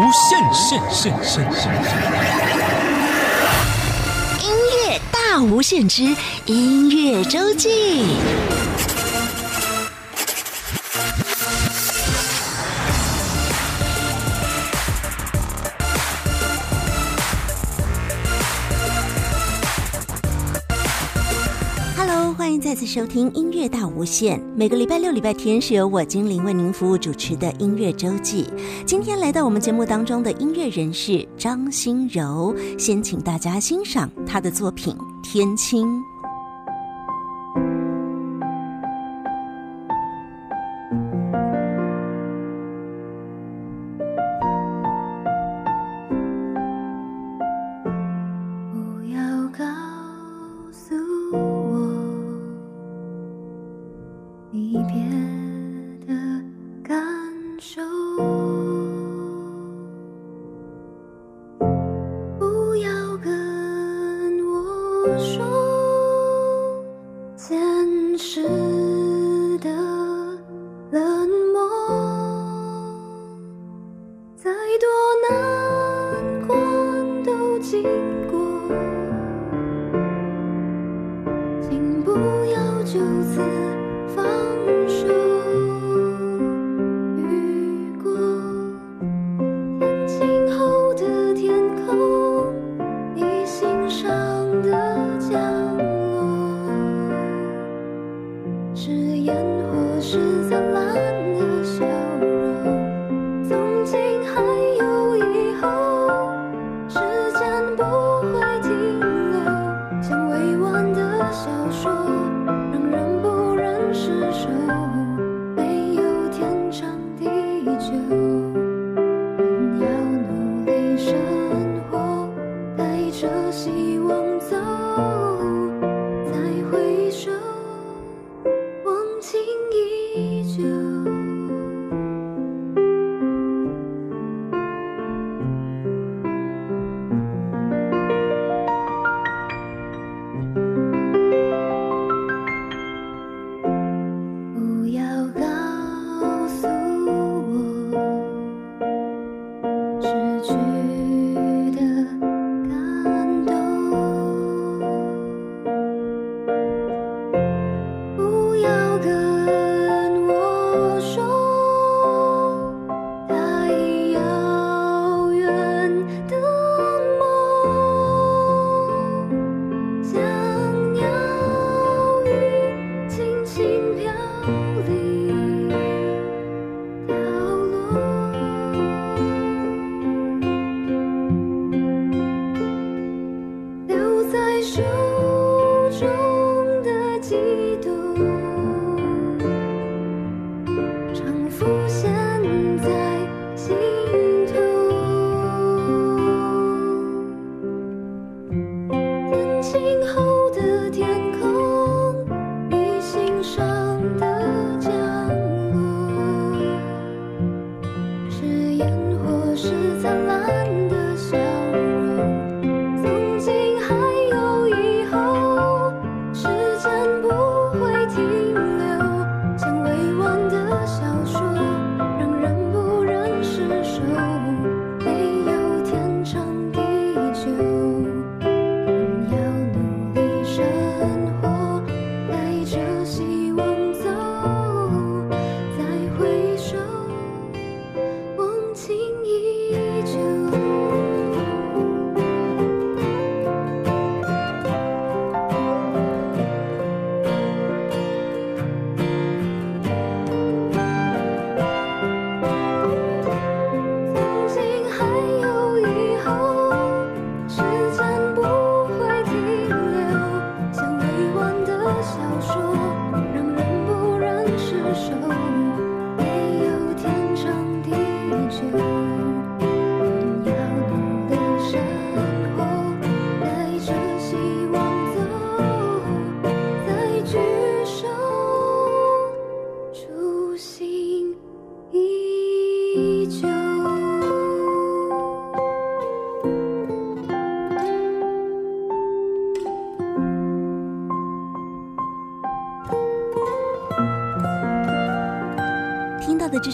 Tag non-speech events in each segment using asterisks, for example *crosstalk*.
无限限限限限。音乐大无限之音乐周记。次收听音乐大无限。每个礼拜六、礼拜天是由我精灵为您服务主持的音乐周记。今天来到我们节目当中的音乐人士张新柔，先请大家欣赏他的作品《天青》。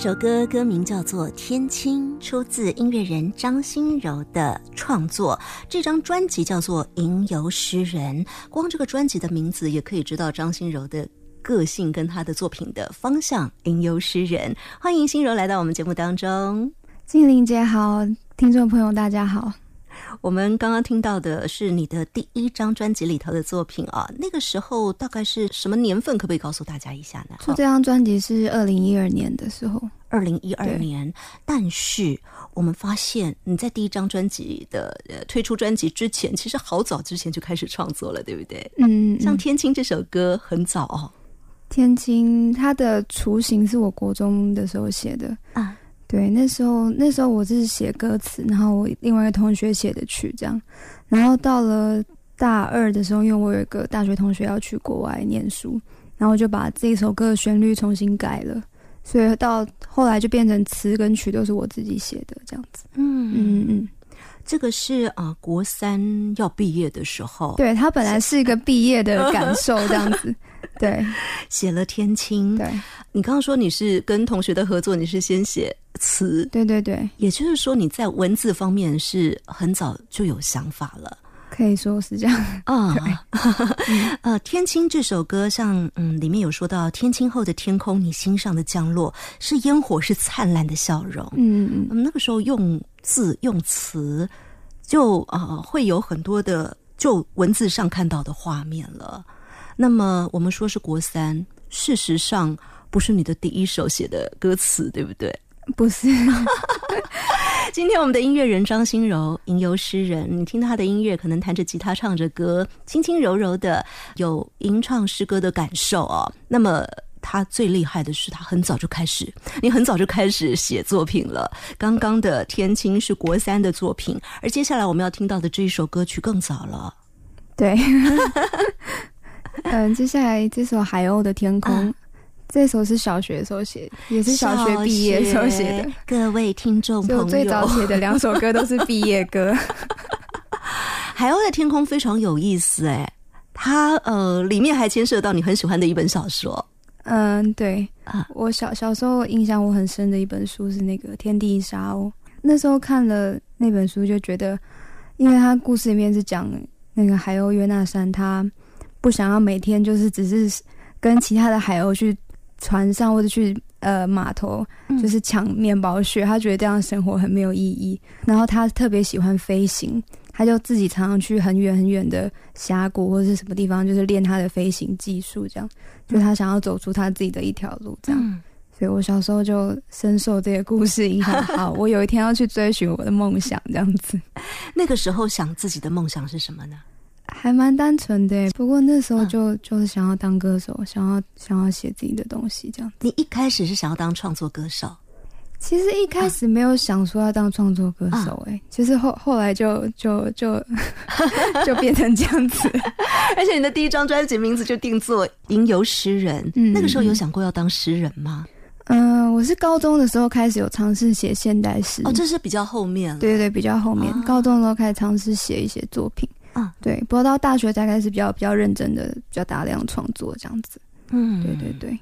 首歌歌名叫做《天青》，出自音乐人张新柔的创作。这张专辑叫做《吟游诗人》，光这个专辑的名字也可以知道张新柔的个性跟她的作品的方向。吟游诗人，欢迎新柔来到我们节目当中。静玲姐好，听众朋友大家好。我们刚刚听到的是你的第一张专辑里头的作品啊，那个时候大概是什么年份？可不可以告诉大家一下呢？出这张专辑是二零一二年的时候，二零一二年。但是我们发现你在第一张专辑的呃推出专辑之前，其实好早之前就开始创作了，对不对？嗯，像《天青》这首歌很早哦，《天青》它的雏形是我国中的时候写的啊。对，那时候那时候我是写歌词，然后我另外一个同学写的曲，这样。然后到了大二的时候，因为我有一个大学同学要去国外念书，然后我就把这首歌的旋律重新改了，所以到后来就变成词跟曲都是我自己写的这样子。嗯嗯嗯，这个是啊，国三要毕业的时候，对他本来是一个毕业的感受这样子。*laughs* *laughs* 对，写了《天青》。对，你刚刚说你是跟同学的合作，你是先写词。对对对，也就是说你在文字方面是很早就有想法了，可以说是这样啊。*laughs* *laughs* 呃，《天青》这首歌，像嗯，里面有说到天青后的天空，你心上的降落是烟火，是灿烂的笑容。嗯嗯，那个时候用字用词，就呃会有很多的就文字上看到的画面了。那么我们说是国三，事实上不是你的第一首写的歌词，对不对？不是。*laughs* 今天我们的音乐人张新柔，吟游诗人，你听他的音乐，可能弹着吉他，唱着歌，轻轻柔柔的，有吟唱诗歌的感受哦。那么他最厉害的是，他很早就开始，你很早就开始写作品了。刚刚的《天青》是国三的作品，而接下来我们要听到的这一首歌曲更早了。对。*laughs* *laughs* 嗯，接下来这首《海鸥的天空》，这首是小学时候写，也是小学毕业时候写的。各位听众朋友，最早写的两首歌都是毕业歌。*laughs*《海鸥的天空》非常有意思，哎，它呃里面还牵涉到你很喜欢的一本小说。嗯，对啊，我小小时候印象我很深的一本书是那个《天地沙鸥》，那时候看了那本书就觉得，因为它故事里面是讲那个海鸥约纳山，它不想要每天就是只是跟其他的海鸥去船上或者去呃码头，就是抢面包屑。他觉得这样生活很没有意义。然后他特别喜欢飞行，他就自己常常去很远很远的峡谷或者是什么地方，就是练他的飞行技术。这样，就他想要走出他自己的一条路。这样，所以我小时候就深受这个故事影响。好，我有一天要去追寻我的梦想。这样子，*laughs* 那个时候想自己的梦想是什么呢？还蛮单纯的，不过那时候就就是想要当歌手，想要想要写自己的东西这样。你一开始是想要当创作歌手？其实一开始没有想说要当创作歌手，哎，其实后后来就就就 *laughs* 就变成这样子。*laughs* 而且你的第一张专辑名字就定做《吟游诗人》，嗯那个时候有想过要当诗人吗？嗯，我是高中的时候开始有尝试写现代诗，哦，这是比较后面，对对对，比较后面。高中的时候开始尝试写一些作品。啊，对，不过到大学大概是比较比较认真的、比较大量创作这样子。嗯，对对对。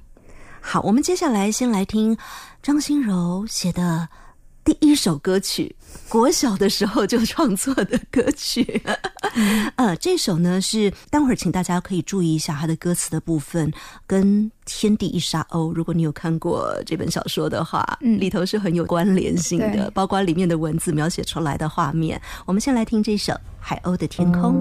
好，我们接下来先来听张心柔写的第一首歌曲，国小的时候就创作的歌曲。呃，这首呢是待会儿请大家可以注意一下它的歌词的部分，跟《天地一沙鸥》，如果你有看过这本小说的话，嗯，里头是很有关联性的，包括里面的文字描写出来的画面。我们先来听这首《海鸥的天空》。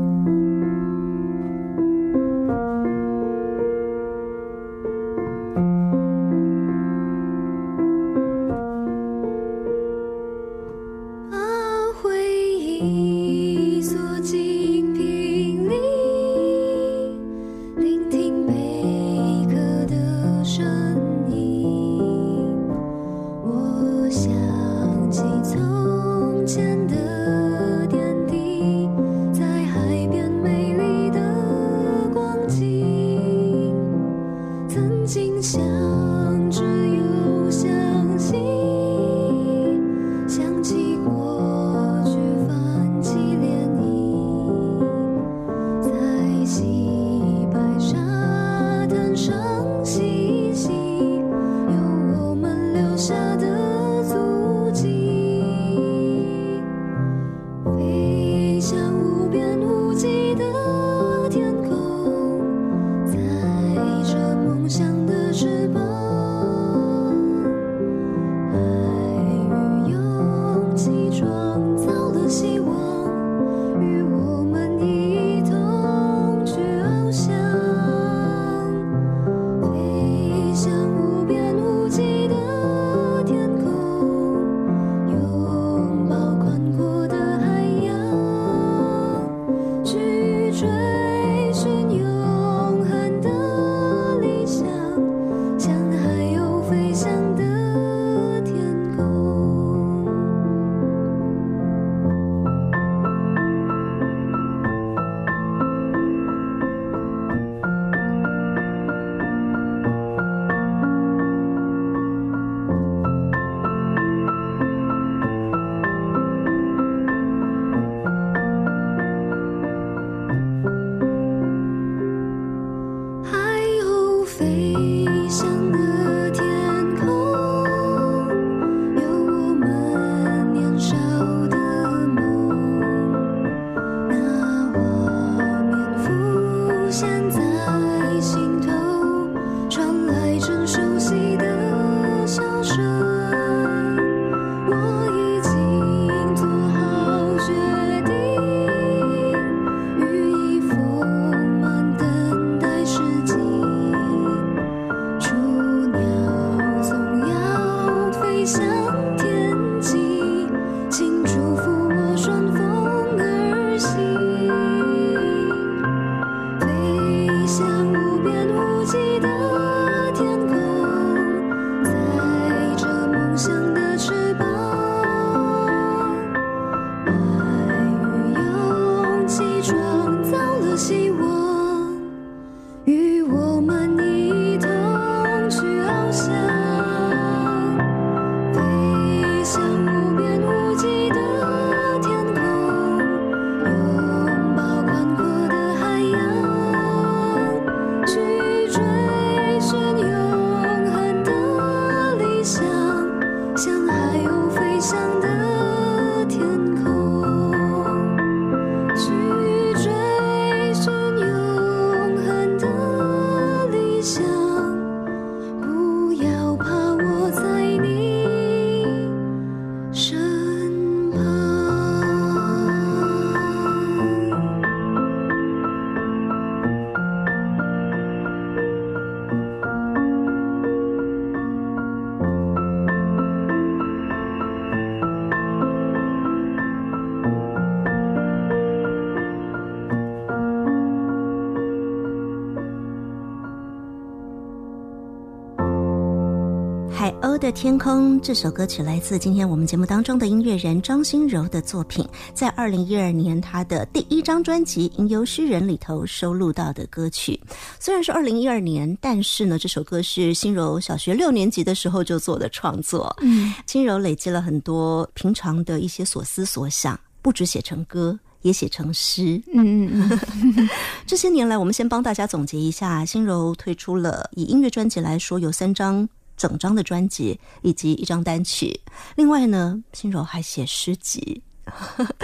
的天空这首歌曲来自今天我们节目当中的音乐人张心柔的作品，在二零一二年他的第一张专辑《吟游诗人》里头收录到的歌曲。虽然是二零一二年，但是呢，这首歌是心柔小学六年级的时候就做的创作。嗯，心柔累积了很多平常的一些所思所想，不止写成歌。也写成诗，嗯嗯嗯。*laughs* 这些年来，我们先帮大家总结一下，心柔推出了以音乐专辑来说，有三张整张的专辑以及一张单曲。另外呢，心柔还写诗集。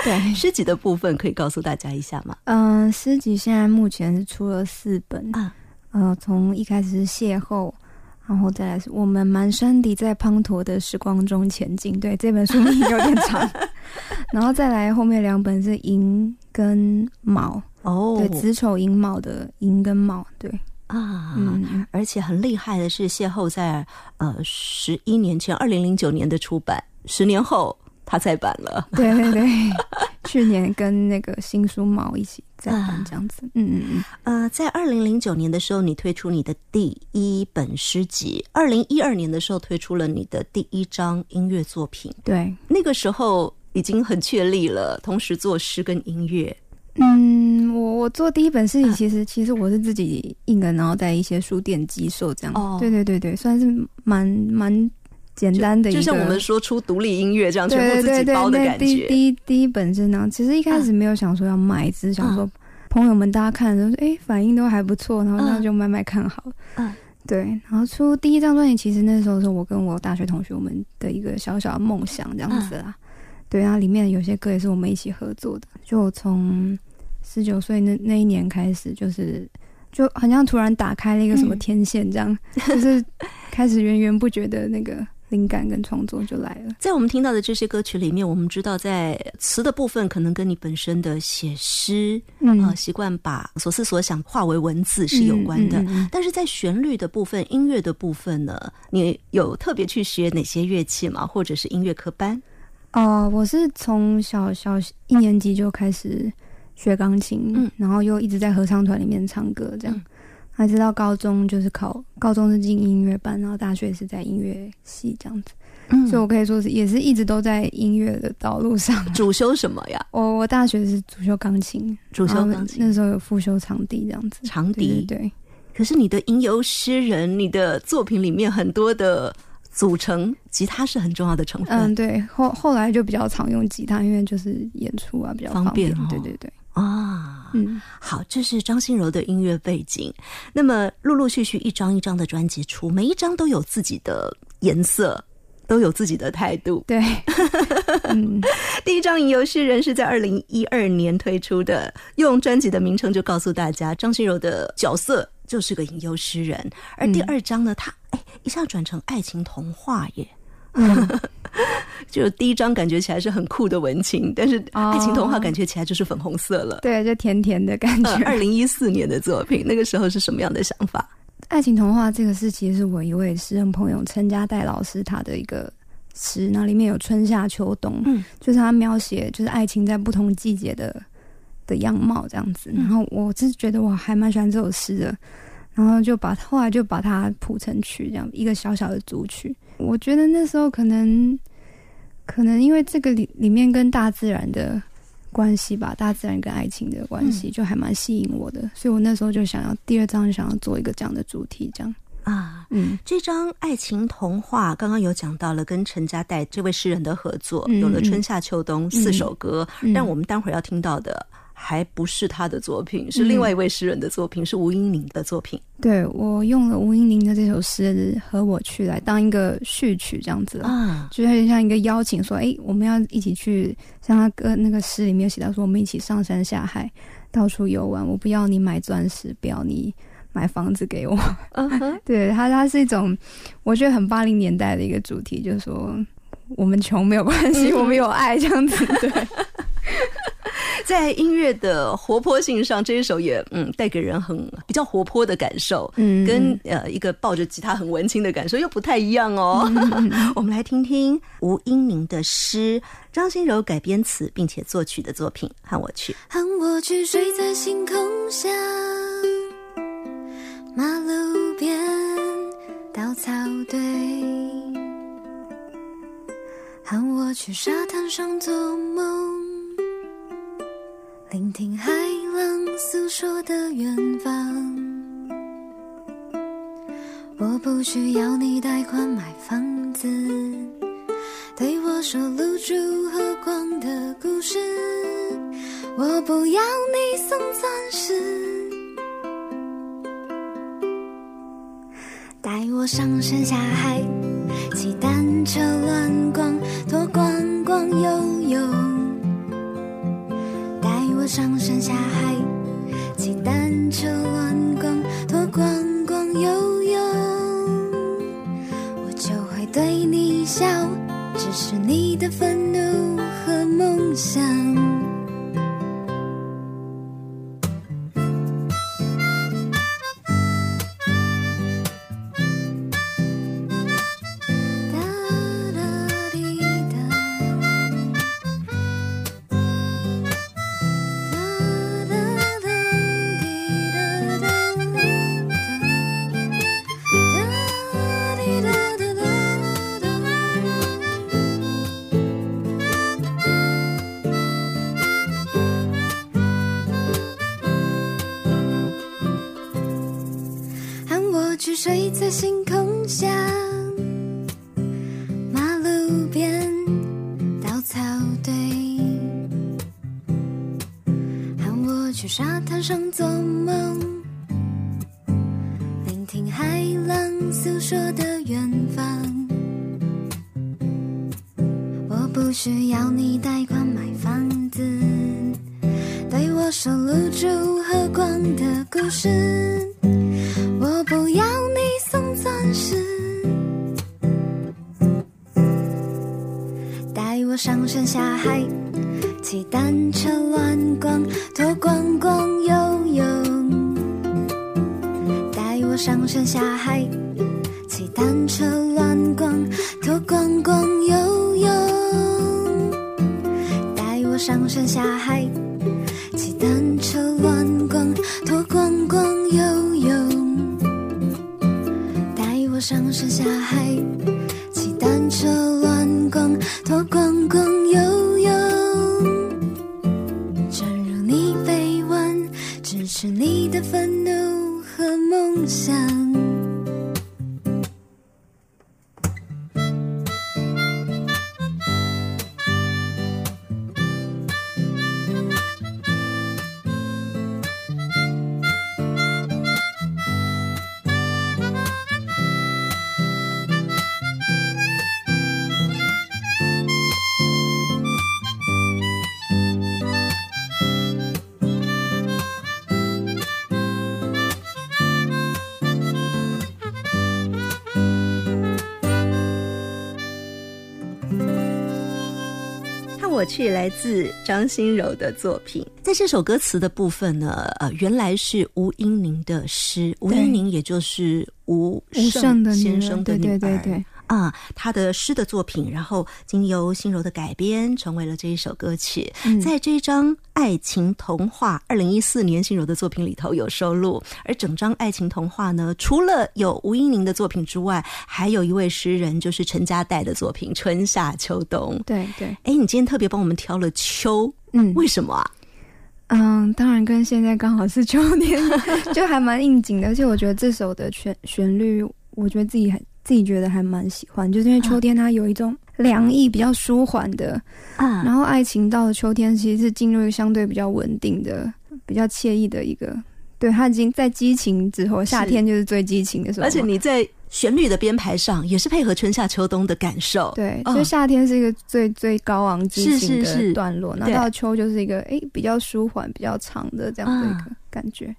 对，*laughs* 诗集的部分可以告诉大家一下吗？嗯，诗集现在目前是出了四本啊。呃，从一开始是邂逅。然后再来是我们蹒跚地在滂沱的时光中前进。对，这本书名有点长。*laughs* 然后再来后面两本是寅跟卯哦，对，子丑寅卯的寅跟卯，对啊，嗯，而且很厉害的是，邂逅在呃十一年前，二零零九年的出版，十年后。他再版了，对 *laughs* 对对，*laughs* 去年跟那个新书毛一起再版这样子，嗯嗯嗯。呃，在二零零九年的时候，你推出你的第一本诗集；二零一二年的时候，推出了你的第一张音乐作品。对，那个时候已经很确立了，同时做诗跟音乐。嗯，我我做第一本事情，其实其实我是自己印的，然后在一些书店寄售这样。哦，对对对对，算是蛮蛮。简单的，就像我们说出独立音乐这样，全部自己包的感觉。第第一第一本是那样，其实一开始没有想说要卖，只是想说朋友们大家看的时候，哎，反应都还不错，然后那就慢慢看好了。嗯，*laughs* 对。然后出第一张专辑，其实那时候是我跟我大学同学我们的一个小小的梦想这样子啦。对然后里面有些歌也是我们一起合作的。就从十九岁那那一年开始，就是就好像突然打开了一个什么天线，这样 *laughs* 就是开始源源不绝的那个。灵感跟创作就来了。在我们听到的这些歌曲里面，我们知道在词的部分可能跟你本身的写诗，嗯，习惯把所思所想化为文字是有关的。但是在旋律的部分、音乐的部分呢，你有特别去学哪些乐器吗？或者是音乐科班？哦，我是从小小一年级就开始学钢琴，嗯，然后又一直在合唱团里面唱歌，这样。还直到高中就是考高中是进音乐班，然后大学是在音乐系这样子，嗯所以我可以说是也是一直都在音乐的道路上。*laughs* 主修什么呀？我我大学是主修钢琴，主修钢琴那时候有副修长笛这样子。长笛对。可是你的吟游诗人，你的作品里面很多的组成，吉他是很重要的成分。嗯，对。后后来就比较常用吉他，因为就是演出啊比较方便。对对对。啊，嗯，好，这是张信柔的音乐背景。那么，陆陆续续一张一张的专辑出，每一张都有自己的颜色，都有自己的态度。对，*laughs* 嗯，第一张《吟游诗人》是在二零一二年推出的，用专辑的名称就告诉大家，张信柔的角色就是个吟游诗人。而第二张呢，他哎一下转成爱情童话耶。*laughs* 就第一张感觉起来是很酷的文青，但是爱情童话感觉起来就是粉红色了。对，就甜甜的感觉。*laughs* 二零一四年的作品，那个时候是什么样的想法？爱情童话这个是其实是我一位诗人朋友陈家代老师他的一个诗，那里面有春夏秋冬，嗯，就是他描写就是爱情在不同季节的的样貌这样子。然后我是觉得我还蛮喜欢这首诗的，然后就把后来就把它谱成曲，这样一个小小的组曲。我觉得那时候可能，可能因为这个里里面跟大自然的关系吧，大自然跟爱情的关系就还蛮吸引我的，所以我那时候就想要第二章想要做一个这样的主题，这样。啊，嗯，这张爱情童话刚刚有讲到了跟陈家代这位诗人的合作，有了春夏秋冬四首歌，但我们待会儿要听到的。还不是他的作品，是另外一位诗人的作品，是吴英玲的作品。对我用了吴英玲的这首诗《和我去》来当一个序曲，这样子啊，就有点像一个邀请，说：“哎，我们要一起去。”像他歌那个诗里面写到说：“我们一起上山下海，到处游玩。我不要你买钻石，不要你买房子给我。” *laughs* 对他，他是一种我觉得很八零年代的一个主题，就是说我们穷没有关系，我们有爱这样子。对。*laughs* 在音乐的活泼性上，这一首也嗯带给人很比较活泼的感受，嗯，跟呃一个抱着吉他很文青的感受又不太一样哦。*laughs* 我们来听听吴英明的诗，张心柔改编词并且作曲的作品，和我去，和我去睡在星空下，马路边稻草堆。喊我去沙滩上做梦，聆听海浪诉说的远方。我不需要你贷款买房子，对我说露珠和光的故事。我不要你送钻石，带我上山下海，骑单车乱逛，多逛逛悠悠。带我上山下海，骑单车乱逛，多逛逛悠悠。我就会对你笑，只是你的愤怒和梦想。上山下海，看我去，来自张心柔的作品。在这首歌词的部分呢，呃，原来是吴英宁的诗，吴英宁也就是吴吴胜先生的女儿，对对对对啊，他的诗的作品，然后经由心柔的改编，成为了这一首歌曲。嗯在这一张《爱情童话》二零一四年心柔的作品里头有收录。而整张《爱情童话》呢，除了有吴英宁的作品之外，还有一位诗人，就是陈家代的作品《春夏秋冬》。对对，哎，你今天特别帮我们挑了秋，嗯为什么啊？嗯，当然跟现在刚好是秋天，*laughs* 就还蛮应景的。而且我觉得这首的旋旋律，我觉得自己还自己觉得还蛮喜欢，就是因为秋天它有一种凉意，比较舒缓的。啊然后爱情到了秋天，其实是进入一个相对比较稳定的、比较惬意的一个。对，它已经在激情之后，夏天就是最激情的时候。而且你在旋律的编排上也是配合春夏秋冬的感受。对，嗯所以夏天是一个最最高昂激是情的段落，然后到秋就是一个哎比较舒缓、比较长的这样的一个感觉。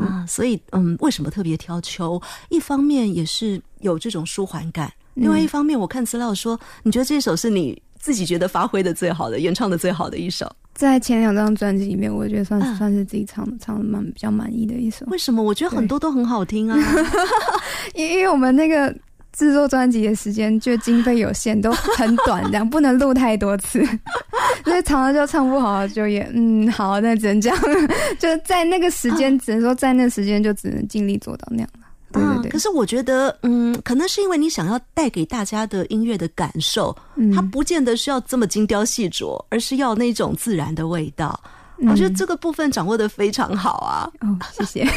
啊，所以嗯，为什么特别挑秋？一方面也是有这种舒缓感，嗯另外一方面，我看资料说，你觉得这首是你自己觉得发挥的最好的、原唱的最好的一首。在前两张专辑里面，我觉得算是、嗯算是自己唱的唱的蛮比较满意的一首，为什么？我觉得很多都很好听啊。*laughs* 因因为我们那个制作专辑的时间就经费有限，都很短，*laughs* 这样不能录太多次，*laughs* 所以常常就唱不好，就也嗯好，那只能这样，*laughs* 就在那个时间，只能说在那时间就只能尽力做到那样了。对对对。可是我觉得，嗯，可能是因为你想要带给大家的音乐的感受，它不见得是要这么精雕细琢，而是要那种自然的味道。我觉得这个部分掌握的非常好啊！哦，谢谢。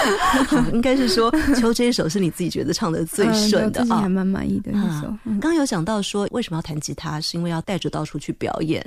*laughs* 应该是说，秋这一首是你自己觉得唱的最顺的啊，还蛮满意的一首。刚有讲到说，为什么要弹吉他，是因为要带着到处去表演，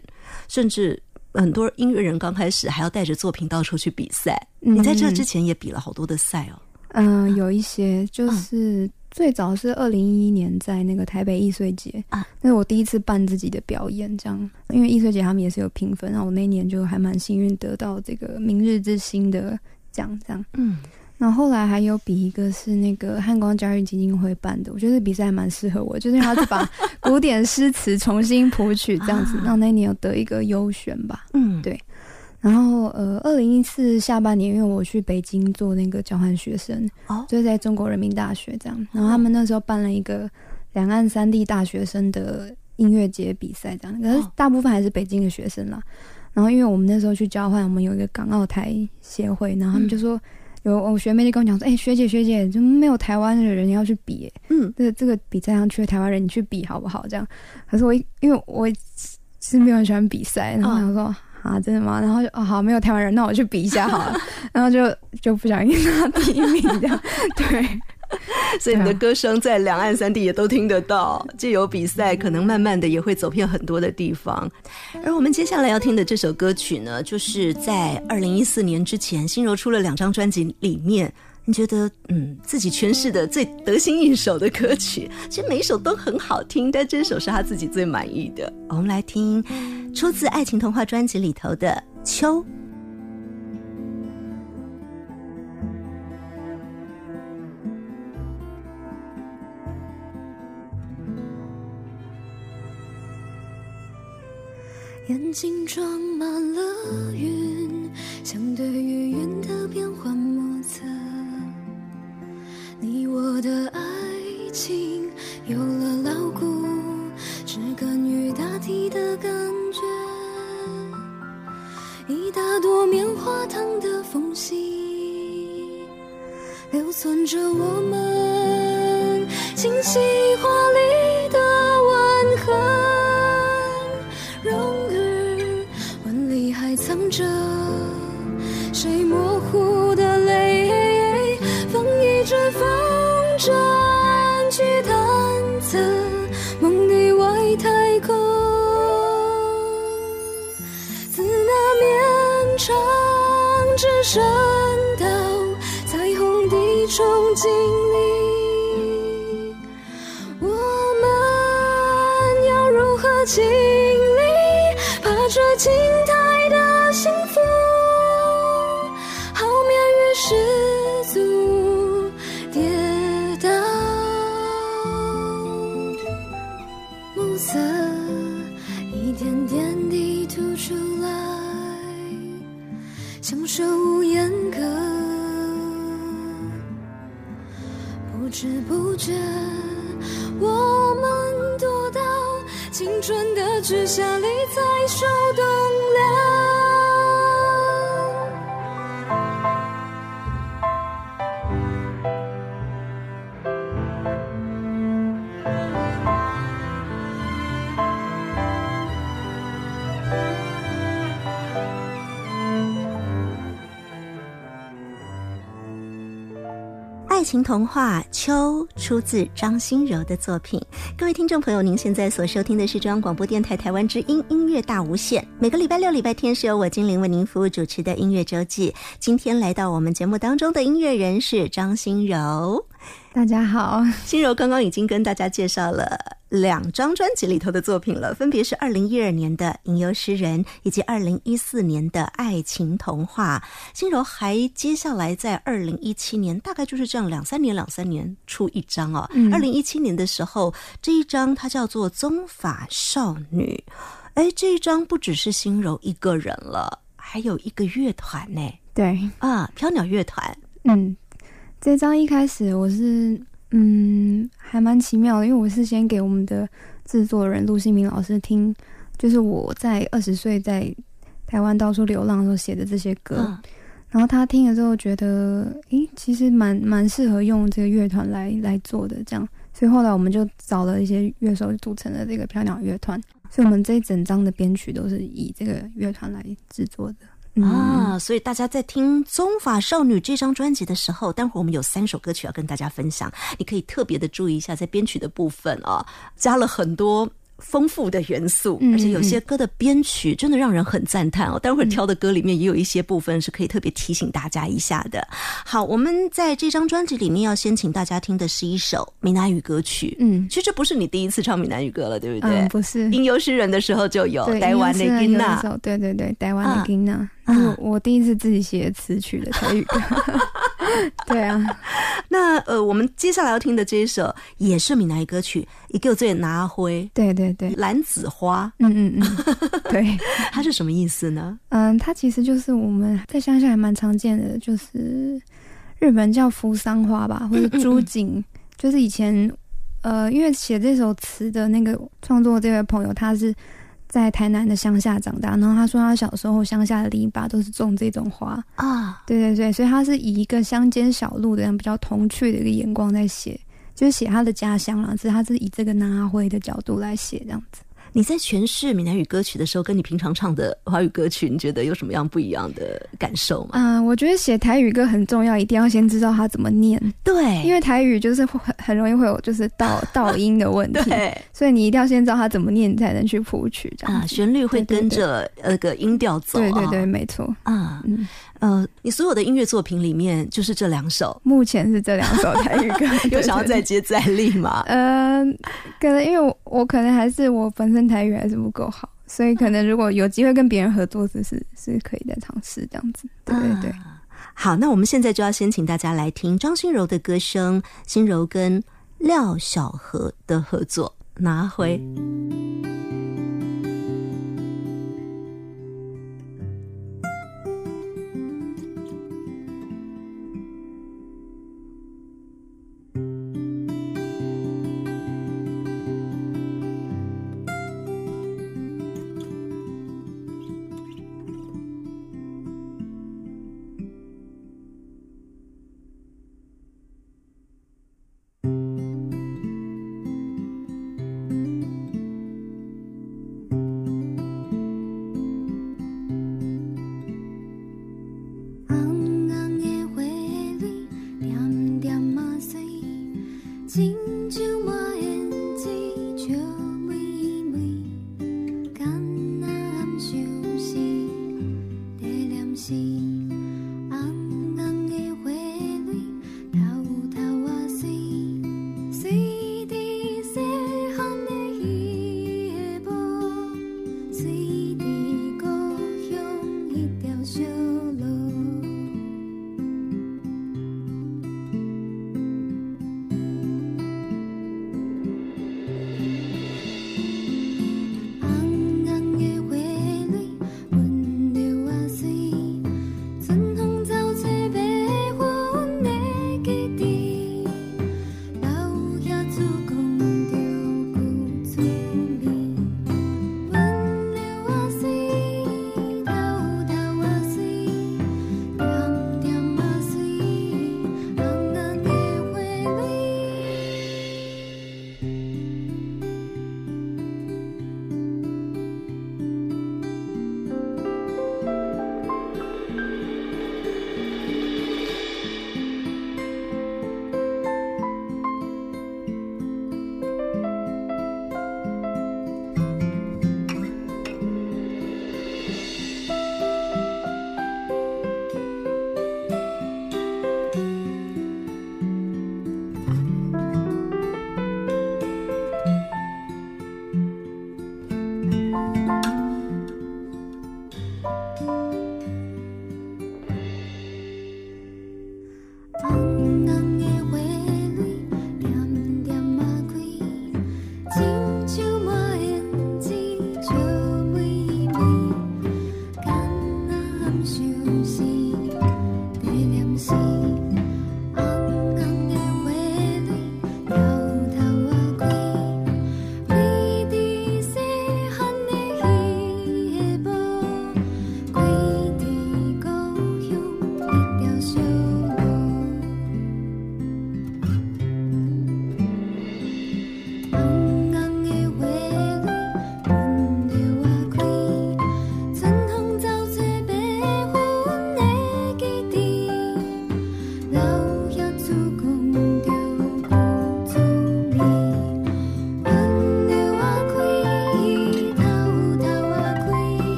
甚至很多音乐人刚开始还要带着作品到处去比赛。你在这之前也比了好多的赛哦。嗯，有一些就是。最早是二零一一年在那个台北易碎节啊，那是我第一次办自己的表演，这样。因为易碎节他们也是有评分，然后我那年就还蛮幸运得到这个明日之星的奖，这样。嗯，然后后来还有比一个是那个汉光教育基金会办的，我觉得比赛还蛮适合我，就是他是把古典诗词重新谱曲这样子，*laughs* 然后那年有得一个优选吧。嗯，对。然后，呃，二零一四下半年，因为我去北京做那个交换学生，哦，就是在中国人民大学这样。然后他们那时候办了一个两岸三地大学生的音乐节比赛，这样。可是大部分还是北京的学生啦。然后，因为我们那时候去交换，我们有一个港澳台协会，然后他们就说，有我学妹就跟我讲说，哎，学姐学姐，怎么没有台湾的人要去比？嗯，这个这个比赛上缺台湾人，你去比好不好？这样。可是我因为我是没有很喜欢比赛，然后我说。啊，真的吗？然后就哦，好，没有台湾人，那我去比一下好了。*laughs* 然后就就不小心拿第一名这样。*laughs* 对，所以你的歌声在两岸三地也都听得到。借由比赛，可能慢慢的也会走遍很多的地方。而我们接下来要听的这首歌曲呢，就是在二零一四年之前，心柔出了两张专辑里面。你觉得嗯，自己诠释的最得心应手的歌曲，其实每一首都很好听，但这首是他自己最满意的。我们来听出自《爱情童话》专辑里头的《秋》。眼睛装满了云，相对于云的变幻。你我的爱情有了牢固，植根于大地的感觉。一大朵棉花糖的缝隙，留存着我们清晰华丽的吻痕。蓉儿，吻里还藏着谁模糊的？风一阵风。转去探测梦的外太空，自那绵长之声到彩虹的憧憬里，我们要如何是下你在手的情童话》秋出自张心柔的作品。各位听众朋友，您现在所收听的是中央广播电台台湾之音音乐大无限。每个礼拜六、礼拜天是由我精灵为您服务主持的音乐周记。今天来到我们节目当中的音乐人是张心柔。大家好，心柔刚刚已经跟大家介绍了两张专辑里头的作品了，分别是二零一二年的《吟游诗人》以及二零一四年的《爱情童话》。心柔还接下来在二零一七年，大概就是这样两三年两三年出一张哦。二零一七年的时候，这一张它叫做《宗法少女》。哎，这一张不只是心柔一个人了，还有一个乐团呢。对啊，飘鸟乐团。嗯。这张一开始我是嗯还蛮奇妙的，因为我是先给我们的制作人陆新明老师听，就是我在二十岁在台湾到处流浪的时候写的这些歌，然后他听了之后觉得，诶，其实蛮蛮适合用这个乐团来来做的，这样，所以后来我们就找了一些乐手组成了这个飘鸟乐团，所以我们这一整张的编曲都是以这个乐团来制作的。啊，所以大家在听《宗法少女》这张专辑的时候，待会儿我们有三首歌曲要跟大家分享，你可以特别的注意一下，在编曲的部分啊，加了很多。丰富的元素，而且有些歌的编曲真的让人很赞叹哦。待会儿挑的歌里面也有一些部分是可以特别提醒大家一下的。好，我们在这张专辑里面要先请大家听的是一首闽南语歌曲。嗯，其实这不是你第一次唱闽南语歌了，对不对？不是，吟游诗人的时候就有台湾的吉娜。对对对，台湾的吉娜。我我第一次自己写词曲的台语歌。*laughs* *laughs* 对啊，那呃，我们接下来要听的这一首也是闽南语歌曲，一个最拿灰，对对对，蓝紫花，嗯嗯嗯，*laughs* 对，它是什么意思呢？嗯，它其实就是我们在乡下还蛮常见的，就是日本叫扶桑花吧，或者朱槿，*laughs* 就是以前呃，因为写这首词的那个创作这位朋友，他是。在台南的乡下长大，然后他说他小时候乡下的篱笆都是种这种花啊，对对对，所以他是以一个乡间小路的人比较童趣的一个眼光在写，就是写他的家乡啦，只是他是以这个南阿辉的角度来写这样子。你在诠释闽南语歌曲的时候，跟你平常唱的华语歌曲，你觉得有什么样不一样的感受吗？嗯，我觉得写台语歌很重要，一定要先知道它怎么念。对，因为台语就是很很容易会有就是倒 *laughs* 倒音的问题，*laughs* 所以你一定要先知道它怎么念，你才能去谱曲这样。旋律会跟着那个音调走。对对对，没错。啊，嗯。呃，你所有的音乐作品里面，就是这两首，目前是这两首台语歌，*laughs* 有想要再接再厉吗？呃，可能因为我我可能还是我本身台语还是不够好，所以可能如果有机会跟别人合作，是是是可以再尝试这样子。对对对，好，那我们现在就要先请大家来听张心柔的歌声，心柔跟廖小河的合作，拿回。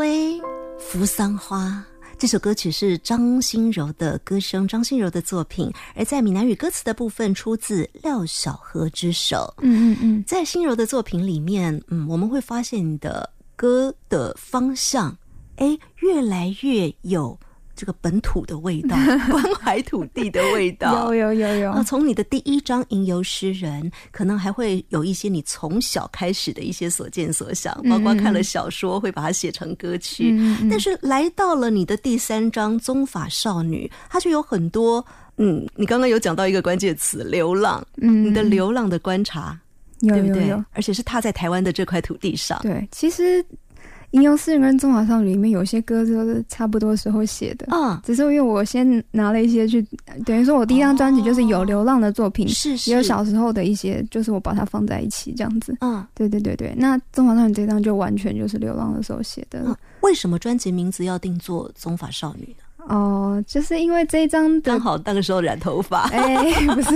拿回扶桑花。这首歌曲是张心柔的歌声，张心柔的作品。而在闽南语歌词的部分，出自廖小河之手。嗯嗯嗯，在心柔的作品里面，嗯，我们会发现你的歌的方向，哎，越来越有。这个本土的味道，*laughs* 关怀土地的味道，有有有有。啊，从你的第一章《吟游诗人》，可能还会有一些你从小开始的一些所见所想，包括看了小说会把它写成歌曲。但是来到了你的第三章《宗法少女》，它就有很多，嗯，你刚刚有讲到一个关键词“流浪”，嗯，你的流浪的观察，对不对？而且是踏在台湾的这块土地上。对，其实。《吟游诗人》跟《中华少女》里面有些歌都是差不多时候写的啊，只是因为我先拿了一些去，等于说我第一张专辑就是有流浪的作品，是是，也有小时候的一些，就是我把它放在一起这样子。嗯，对对对对。那《中华少女》这张就完全就是流浪的时候写的。为什么专辑名字要定做《中法少女》呢？哦，就是因为这一张刚好那个时候染头发。*laughs* 哎，不是，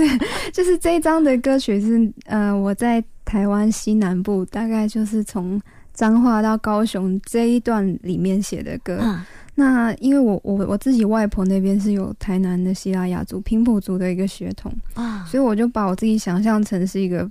就是这一张的歌曲是呃，我在台湾西南部，大概就是从。彰化到高雄这一段里面写的歌，那因为我我我自己外婆那边是有台南的希腊雅族平埔族的一个血统啊，所以我就把我自己想象成是一个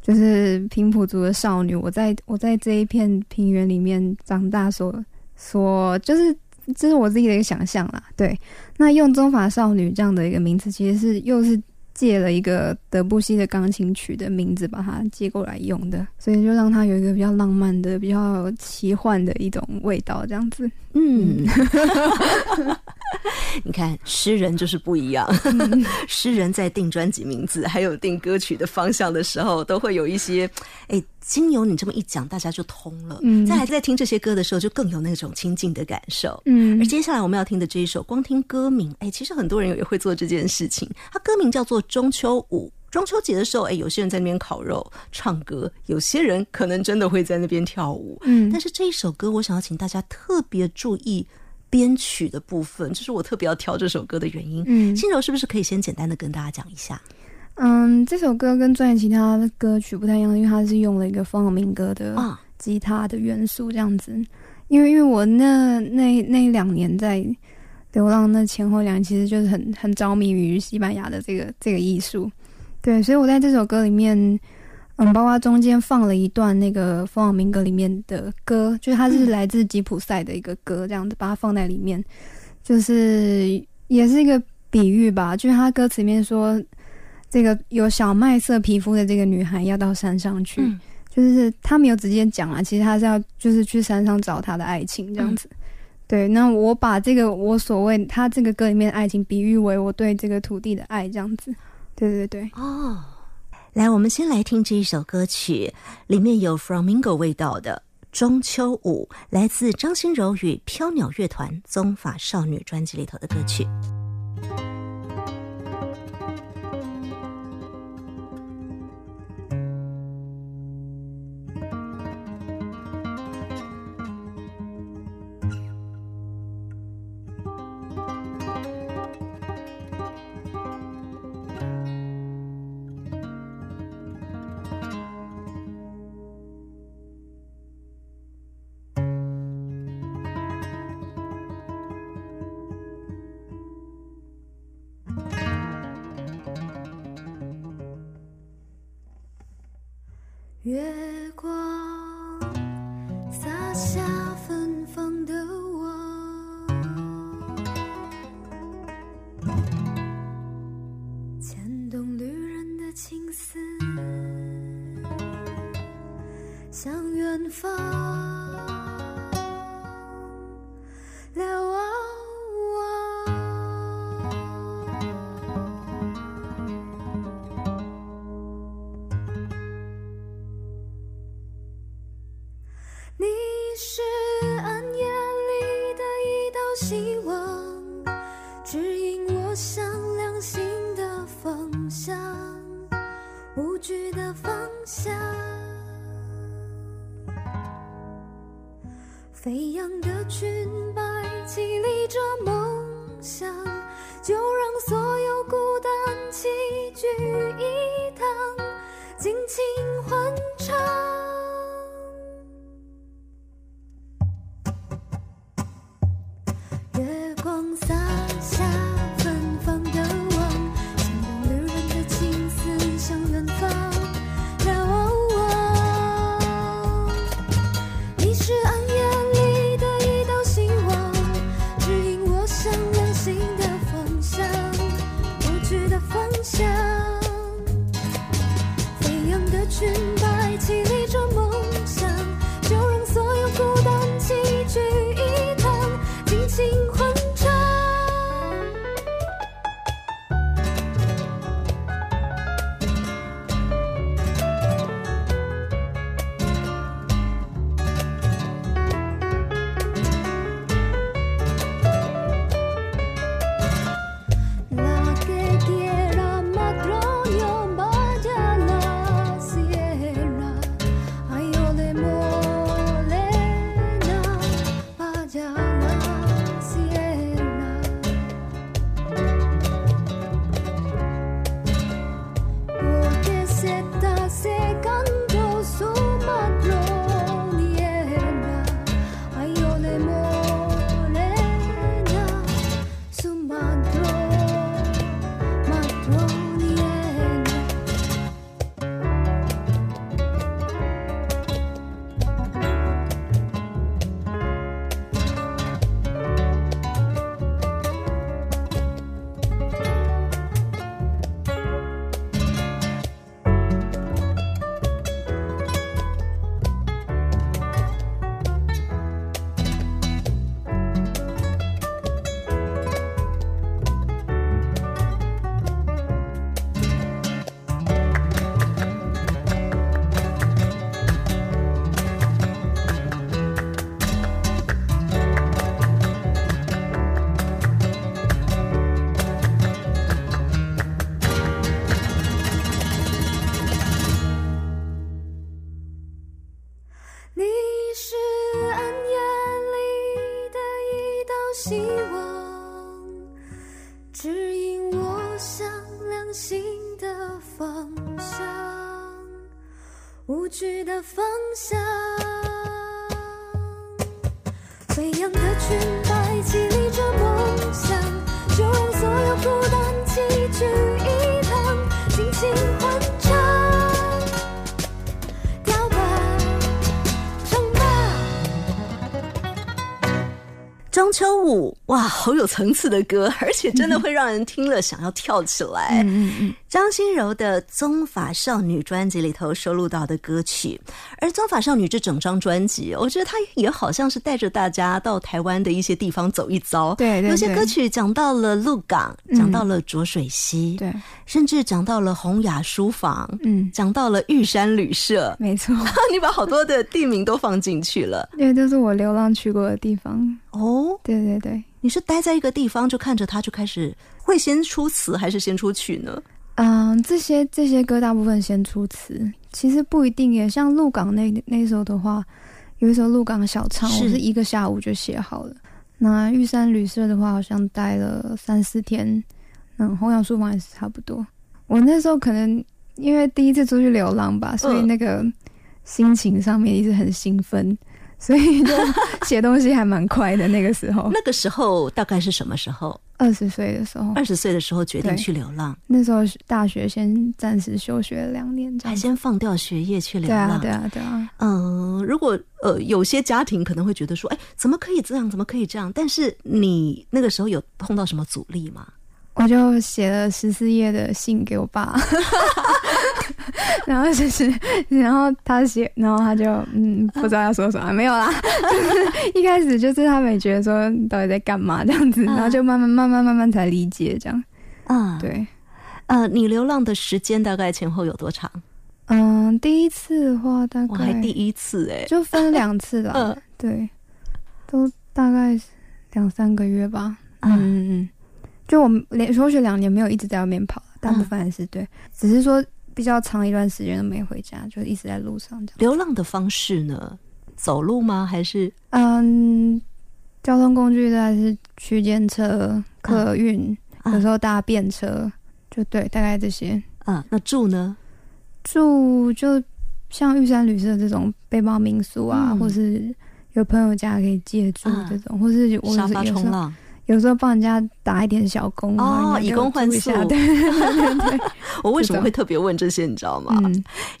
就是平埔族的少女，我在我在这一片平原里面长大，所所就是这是我自己的一个想象啦。对，那用中法少女这样的一个名词，其实是又是。借了一个德布西的钢琴曲的名字，把它借过来用的，所以就让它有一个比较浪漫的、比较奇幻的一种味道，这样子。嗯。*laughs* *laughs* 你看，诗人就是不一样。*laughs* 诗人在定专辑名字，还有定歌曲的方向的时候，都会有一些，哎，经由你这么一讲，大家就通了。嗯，在还在听这些歌的时候，就更有那种亲近的感受。嗯，而接下来我们要听的这一首，光听歌名，哎，其实很多人也会做这件事情。它歌名叫做《中秋舞》。中秋节的时候，哎，有些人在那边烤肉、唱歌，有些人可能真的会在那边跳舞。嗯，但是这一首歌，我想要请大家特别注意。编曲的部分，这是我特别要挑这首歌的原因。嗯，新柔是不是可以先简单的跟大家讲一下？嗯，这首歌跟专辑其他的歌曲不太一样，因为它是用了一个风尔民歌的吉他的元素这样子。因为因为我那那那两年在流浪那前后两年，其实就是很很着迷于西班牙的这个这个艺术。对，所以我在这首歌里面。嗯，包括中间放了一段那个《风往民歌》里面的歌，就是它是来自吉普赛的一个歌，这样子把它放在里面，就是也是一个比喻吧。就是他歌词里面说，这个有小麦色皮肤的这个女孩要到山上去，就是他没有直接讲啊，其实他是要就是去山上找他的爱情这样子。对，那我把这个我所谓他这个歌里面的爱情比喻为我对这个土地的爱这样子。对对对，哦。来，我们先来听这一首歌曲，里面有 Flamingo 味道的《中秋舞》，来自张心柔与飘鸟乐团《宗法少女》专辑里头的歌曲。好有层次的歌，而且真的会让人听了想要跳起来。嗯嗯张心柔的《宗法少女》专辑里头收录到的歌曲，而《宗法少女》这整张专辑，我觉得它也好像是带着大家到台湾的一些地方走一遭。对对对有些歌曲讲到了鹿港，嗯讲到了浊水溪，对，甚至讲到了洪雅书房，嗯，讲到了玉山旅社。没错，*laughs* 你把好多的地名都放进去了因为都是我流浪去过的地方。哦。对对对，你是待在一个地方就看着它就开始会先出词还是先出曲呢？嗯，这些这些歌大部分先出词，其实不一定耶。像鹿港那那首的话，有一首鹿港小唱，我是一个下午就写好了。那玉山旅社的话，好像待了三四天。嗯，弘扬书房也是差不多。我那时候可能因为第一次出去流浪吧，所以嗯那个心情上面一直很兴奋，所以就写东西还蛮快的。那个时候，*laughs* 那个时候大概是什么时候？二十岁的时候，二十岁的时候决定去流浪，那时候大学先暂时休学两年。还先放掉学业去流对啊，浪。对啊，对啊。嗯，如果呃有些家庭可能会觉得说，哎，怎么可以这样？怎么可以这样？但是你那个时候有碰到什么阻力吗？我就写了十四页的信给我爸，*laughs* 然后就是，然后他写，然后他就嗯不知道要说什么，没有啦，*laughs* 就是一开始就是他们也觉得说到底在干嘛这样子，嗯。然后就慢慢慢慢慢慢才理解这样，啊，，对，呃，你流浪的时间大概前后有多长？嗯，第一次的话大概我还第一次哎、就分两次啦，*laughs* 嗯。对，都大概两三个月吧，嗯嗯嗯嗯，就我们连休学两年没有一直在外面跑，大部分还是对，只是说比较长一段时间都没回家，就一直在路上这样。流浪的方式呢？走路吗？还是嗯，交通工具大概是区间车、客运，啊有时候搭便车，就对，大概这些。啊？那住呢？住就像玉山旅社这种背包民宿啊，嗯或是有朋友家可以借住啊这种，或是我有沙发时冲浪？有时候帮人家打一点小工哦，以工换宿。对对对，*laughs* 我为什么会特别问这些？你知道吗？嗯，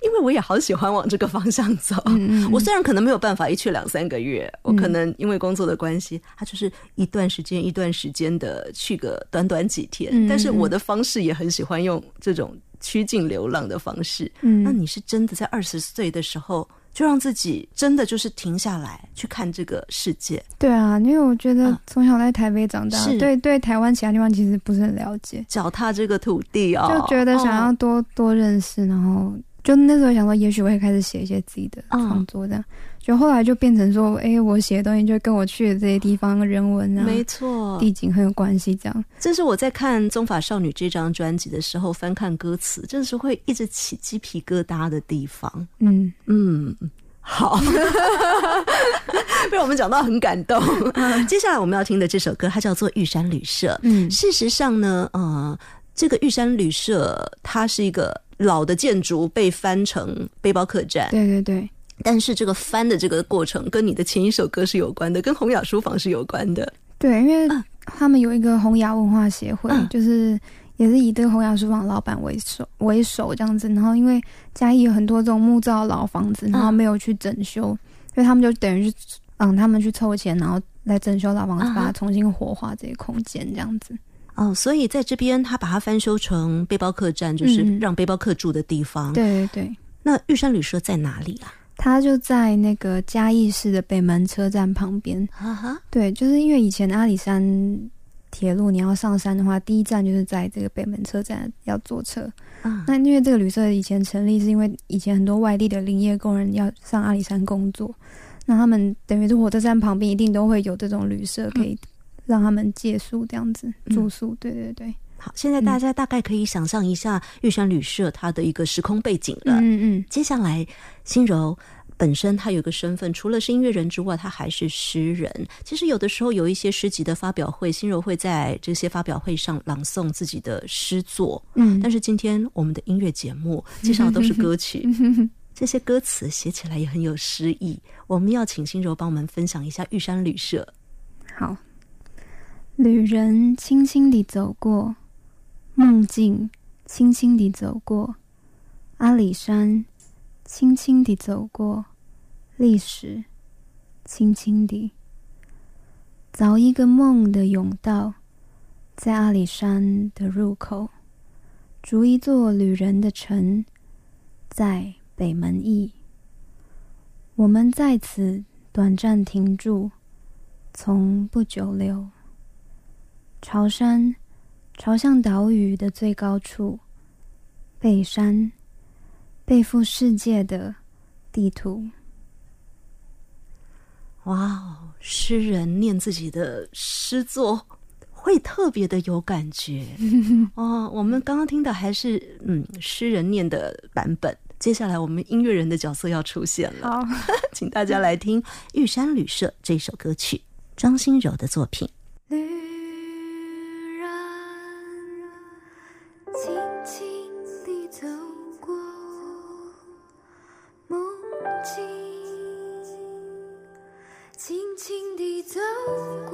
因为我也好喜欢往这个方向走。嗯嗯，*laughs* 我虽然可能没有办法一去两三个月，我可能因为工作的关系，它就是一段时间一段时间的去个短短几天。但是我的方式也很喜欢用这种趋近流浪的方式。嗯，那你是真的在二十岁的时候？就让自己真的就是停下来去看这个世界。对啊，因为我觉得从小在台北长大，对对台湾其他地方其实不是很了解，脚踏这个土地哦，就觉得想要多多认识，然后就那时候想说，也许我会开始写一些自己的创作这样。就后来就变成说，哎，我写的东西就跟我去的这些地方人文啊，没错，地景很有关系。这样，这是我在看《中法少女》这张专辑的时候翻看歌词，真的是会一直起鸡皮疙瘩的地方。嗯嗯，好，被我们讲到很感动。*laughs* 接下来我们要听的这首歌，它叫做《玉山旅社》。嗯，事实上呢，呃，这个玉山旅社它是一个老的建筑，被翻成背包客栈。对对对。但是这个翻的这个过程跟你的前一首歌是有关的，跟洪雅书房是有关的。对，因为他们有一个洪雅文化协会，就是也是以这个洪雅书房老板为首为首这样子。然后因为嘉义有很多这种木造老房子，然后没有去整修，所以他们就等于是嗯，他们去凑钱，然后来整修老房子，把它重新活化这些空间这样子。哦，所以在这边他把它翻修成背包客栈，就是让背包客住的地方。对对对。那玉山旅社在哪里啊？它就在那个嘉义市的北门车站旁边。对，就是因为以前阿里山铁路，你要上山的话，第一站就是在这个北门车站要坐车。啊那因为这个旅社以前成立，是因为以前很多外地的林业工人要上阿里山工作，那他们等于是火车站旁边一定都会有这种旅社，可以让他们借宿这样子住宿。对对对。好，现在大家大概可以想象一下玉山旅社它的一个时空背景了。嗯嗯。接下来，心柔本身他有个身份，除了是音乐人之外，他还是诗人。其实有的时候有一些诗集的发表会，心柔会在这些发表会上朗诵自己的诗作。嗯。但是今天我们的音乐节目 *laughs* 介绍都是歌曲，*laughs* 这些歌词写起来也很有诗意。我们要请心柔帮我们分享一下玉山旅社。好，旅人轻轻地走过。梦境轻轻地走过，阿里山轻轻地走过，历史轻轻地凿一个梦的甬道，在阿里山的入口筑一座旅人的城，在北门驿，我们在此短暂停住，从不久留，朝山。朝向岛屿的最高处，背山，背负世界的地图。哇哦，诗人念自己的诗作，会特别的有感觉 *laughs* 哦。我们刚刚听的还是嗯诗人念的版本，接下来我们音乐人的角色要出现了。好，*laughs* 请大家来听《玉山旅社》这首歌曲，张新柔的作品。*laughs* don't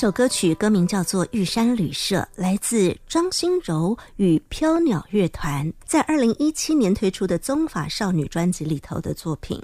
首歌曲歌名叫做《玉山旅社》，来自张心柔与飘鸟乐团在二零一七年推出的《宗法少女》专辑里头的作品。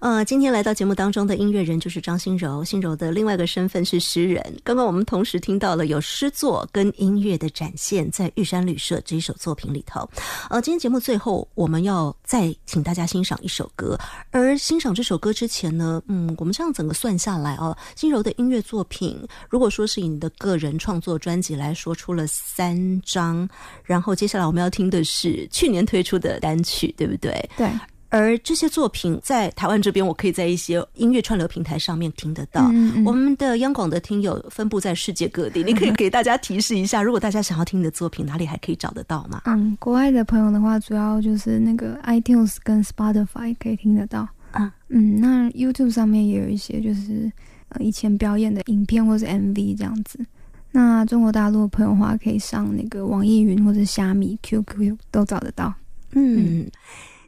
呃，今天来到节目当中的音乐人就是张心柔，心柔的另外一个身份是诗人。刚刚我们同时听到了有诗作跟音乐的展现，在《玉山旅社》这一首作品里头。呃，今天节目最后我们要再请大家欣赏一首歌，而欣赏这首歌之前呢，嗯，我们这样整个算下来哦，心柔的音乐作品，如果说是以你的个人创作专辑来说，出了三张，然后接下来我们要听的是去年推出的单曲，对不对？对。而这些作品在台湾这边，我可以在一些音乐串流平台上面听得到。我们的央广的听友分布在世界各地，你可以给大家提示一下，如果大家想要听你的作品，哪里还可以找得到吗？嗯，国外的朋友的话，主要就是那个 iTunes 跟 Spotify 可以听得到。啊，嗯，那 YouTube 上面也有一些，就是呃以前表演的影片或是 MV 这样子。那中国大陆的朋友的话，可以上那个网易云或者虾米、QQ 都找得到。嗯。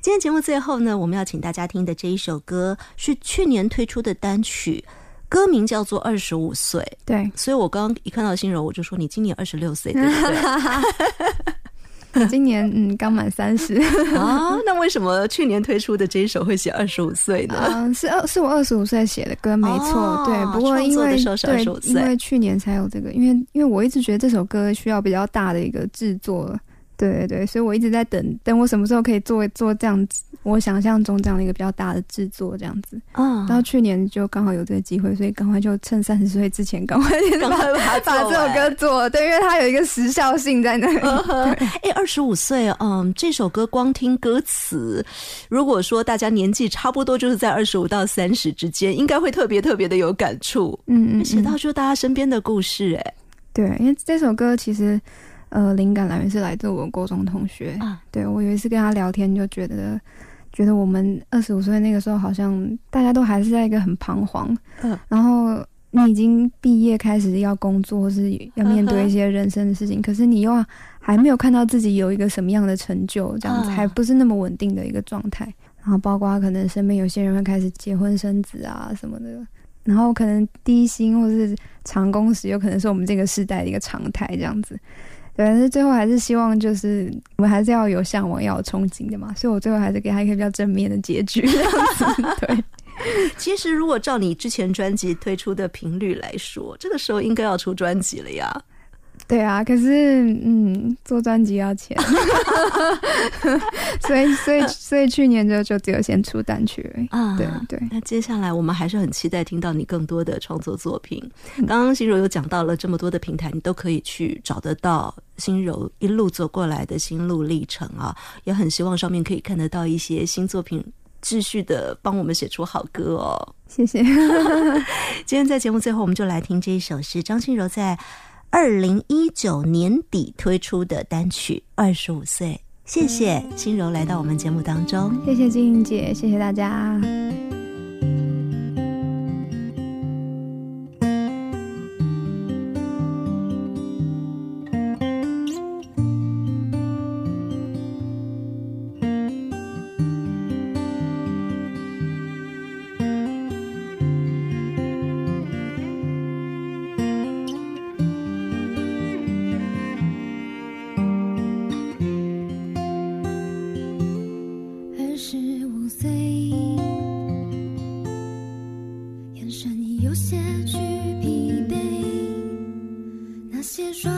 今天节目最后呢，我们要请大家听的这一首歌是去年推出的单曲，歌名叫做《二十五岁》。对，所以我刚刚一看到心柔，我就说你今年二十六岁，对不对？*laughs* *laughs* 今年嗯刚满三十 *laughs* 啊，那为什么去年推出的这一首会写二十五岁呢？嗯，是二是我二十五岁写的歌，没错。对，不过因为对，因为去年才有这个，因为因为我一直觉得这首歌需要比较大的一个制作。对对对，所以我一直在等等我什么时候可以做做这样子，我想象中这样的一个比较大的制作这样子。嗯，然后去年就刚好有这个机会，所以赶快就趁三十岁之前赶快赶快把把这首歌做。对，因为它有一个时效性在那里。哎，二十五岁，嗯，这首歌光听歌词，如果说大家年纪差不多就是在二十五到三十之间，应该会特别特别的有感触。嗯嗯，写到就大家身边的故事，哎，对，因为这首歌其实。呃，灵感来源是来自我高中同学。啊对我有一次跟他聊天，就觉得觉得我们二十五岁那个时候，好像大家都还是在一个很彷徨。嗯，然后你已经毕业，开始要工作，或是要面对一些人生的事情，可是你又还没有看到自己有一个什么样的成就，这样子还不是那么稳定的一个状态。然后包括可能身边有些人会开始结婚生子啊什么的，然后可能低薪或是长工时，有可能是我们这个时代的一个常态，这样子。对，但是最后还是希望，就是我们还是要有向往，要有憧憬的嘛。所以我最后还是给他一个比较正面的结局。*laughs* 对，*laughs* 其实如果照你之前专辑推出的频率来说，这个时候应该要出专辑了呀。对啊，可是嗯，做专辑要钱，*laughs* *laughs* 所以所以所以去年就就只有先出单曲而已啊。对对，那接下来我们还是很期待听到你更多的创作作品。刚刚心柔有讲到了这么多的平台，你都可以去找得到心柔一路走过来的心路历程啊，也很希望上面可以看得到一些新作品，继续的帮我们写出好歌哦。谢谢。*laughs* 今天在节目最后，我们就来听这一首是张心柔在。二零一九年底推出的单曲《二十五岁》，谢谢心柔来到我们节目当中，谢谢金英姐，谢谢大家。有些许疲惫那些双